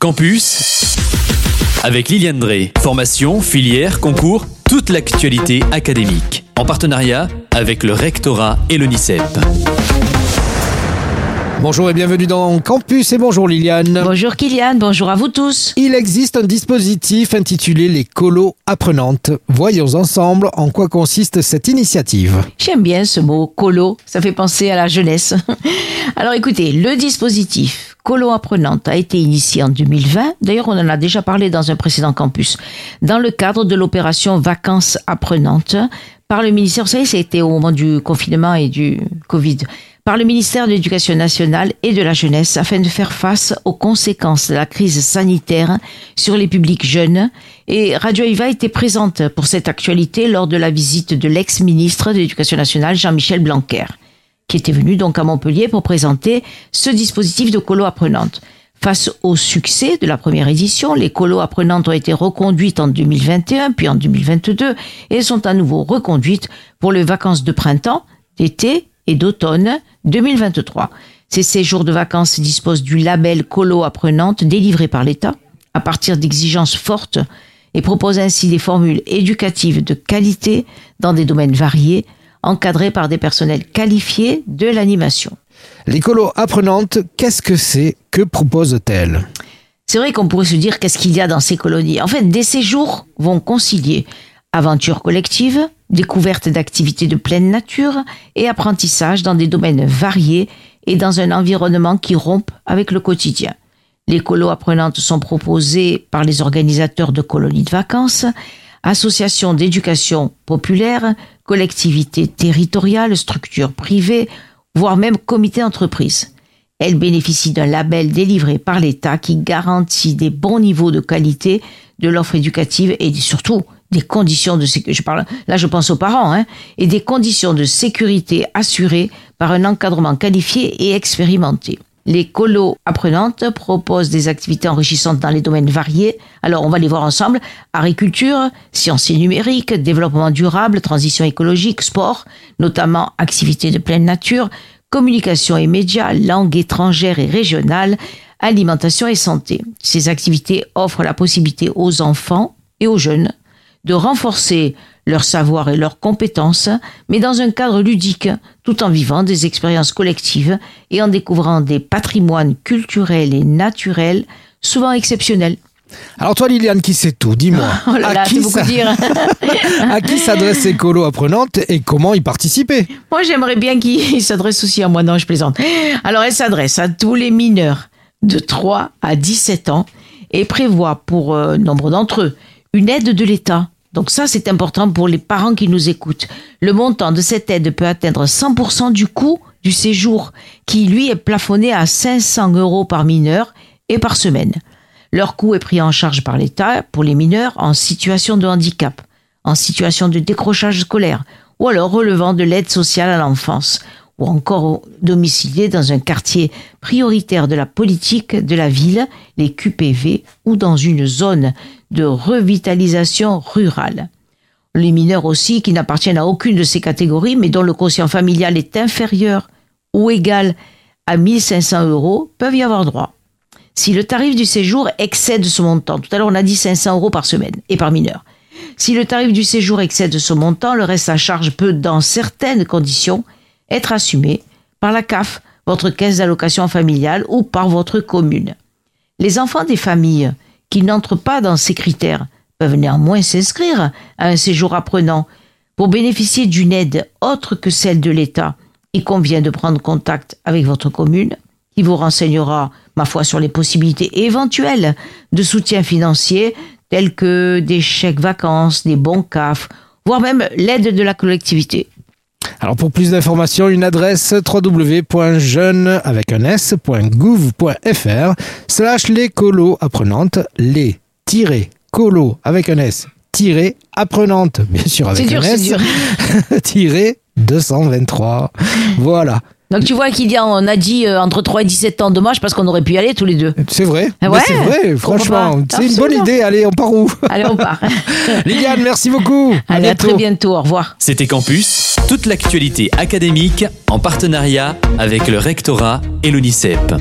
Campus avec Liliane Drey. Formation, filière, concours, toute l'actualité académique. En partenariat avec le rectorat et l'ONICEP. Bonjour et bienvenue dans Campus et bonjour Liliane. Bonjour Kylian, bonjour à vous tous. Il existe un dispositif intitulé les colos apprenantes. Voyons ensemble en quoi consiste cette initiative. J'aime bien ce mot colo, ça fait penser à la jeunesse. Alors écoutez, le dispositif colo apprenante a été initié en 2020. D'ailleurs, on en a déjà parlé dans un précédent campus. Dans le cadre de l'opération Vacances apprenantes par le ministère, vous savez, c'était au moment du confinement et du Covid par le ministère de l'Éducation nationale et de la jeunesse afin de faire face aux conséquences de la crise sanitaire sur les publics jeunes. Et Radio Iva était présente pour cette actualité lors de la visite de l'ex-ministre de l'Éducation nationale Jean-Michel Blanquer, qui était venu donc à Montpellier pour présenter ce dispositif de colo apprenante. Face au succès de la première édition, les colos apprenantes ont été reconduites en 2021 puis en 2022 et sont à nouveau reconduites pour les vacances de printemps, d'été et d'automne 2023. Ces séjours de vacances disposent du label Colo apprenante délivré par l'État à partir d'exigences fortes et proposent ainsi des formules éducatives de qualité dans des domaines variés, encadrés par des personnels qualifiés de l'animation. Les colos apprenantes, qu'est-ce que c'est Que proposent-elles C'est vrai qu'on pourrait se dire qu'est-ce qu'il y a dans ces colonies? En fait, des séjours vont concilier aventure collective, découverte d'activités de pleine nature et apprentissage dans des domaines variés et dans un environnement qui rompt avec le quotidien. Les colos apprenantes sont proposées par les organisateurs de colonies de vacances, associations d'éducation populaire, collectivités territoriales, structures privées, voire même comités d'entreprise. Elles bénéficient d'un label délivré par l'État qui garantit des bons niveaux de qualité de l'offre éducative et surtout des conditions de sécurité, hein, et des conditions de sécurité assurées par un encadrement qualifié et expérimenté. Les colos apprenantes proposent des activités enrichissantes dans les domaines variés. Alors on va les voir ensemble. Agriculture, sciences numériques, développement durable, transition écologique, sport, notamment activités de pleine nature, communication et médias, langue étrangère et régionale, alimentation et santé. Ces activités offrent la possibilité aux enfants et aux jeunes de renforcer leur savoir et leurs compétences, mais dans un cadre ludique, tout en vivant des expériences collectives et en découvrant des patrimoines culturels et naturels souvent exceptionnels. Alors toi Liliane qui sait tout, dis-moi. Oh à qui beaucoup dire. à qui s'adresse Écolo apprenante et comment y participer? Moi j'aimerais bien qu'il s'adresse aussi à moi, non je plaisante. Alors elle s'adresse à tous les mineurs de 3 à 17 ans et prévoit pour euh, nombre d'entre eux une aide de l'État. Donc ça, c'est important pour les parents qui nous écoutent. Le montant de cette aide peut atteindre 100% du coût du séjour, qui lui est plafonné à 500 euros par mineur et par semaine. Leur coût est pris en charge par l'État pour les mineurs en situation de handicap, en situation de décrochage scolaire, ou alors relevant de l'aide sociale à l'enfance, ou encore domiciliés dans un quartier prioritaire de la politique de la ville, les QPV, ou dans une zone de revitalisation rurale. Les mineurs aussi qui n'appartiennent à aucune de ces catégories, mais dont le quotient familial est inférieur ou égal à 1500 euros, peuvent y avoir droit. Si le tarif du séjour excède ce montant, tout à l'heure on a dit 500 euros par semaine et par mineur. Si le tarif du séjour excède ce montant, le reste à charge peut, dans certaines conditions, être assumé par la CAF, votre caisse d'allocation familiale ou par votre commune. Les enfants des familles qui n'entrent pas dans ces critères peuvent néanmoins s'inscrire à un séjour apprenant. Pour bénéficier d'une aide autre que celle de l'État, il convient de prendre contact avec votre commune, qui vous renseignera, ma foi, sur les possibilités éventuelles de soutien financier, tels que des chèques vacances, des bons CAF, voire même l'aide de la collectivité. Alors pour plus d'informations, une adresse www.jeune avec un s.gouv.fr slash les colos apprenantes, les tirés colos avec un s tiré apprenante, bien sûr avec un s, tiré 223. Voilà. Donc tu vois qu'il y a, on a dit euh, entre 3 et 17 ans, dommage parce qu'on aurait pu y aller tous les deux. C'est vrai. Ah ouais, c'est vrai, franchement. C'est une bonne idée. Allez, on part où Allez, on part. Liliane, merci beaucoup. Allez, à très bientôt. Au revoir. C'était Campus, toute l'actualité académique en partenariat avec le rectorat et l'UNICEP.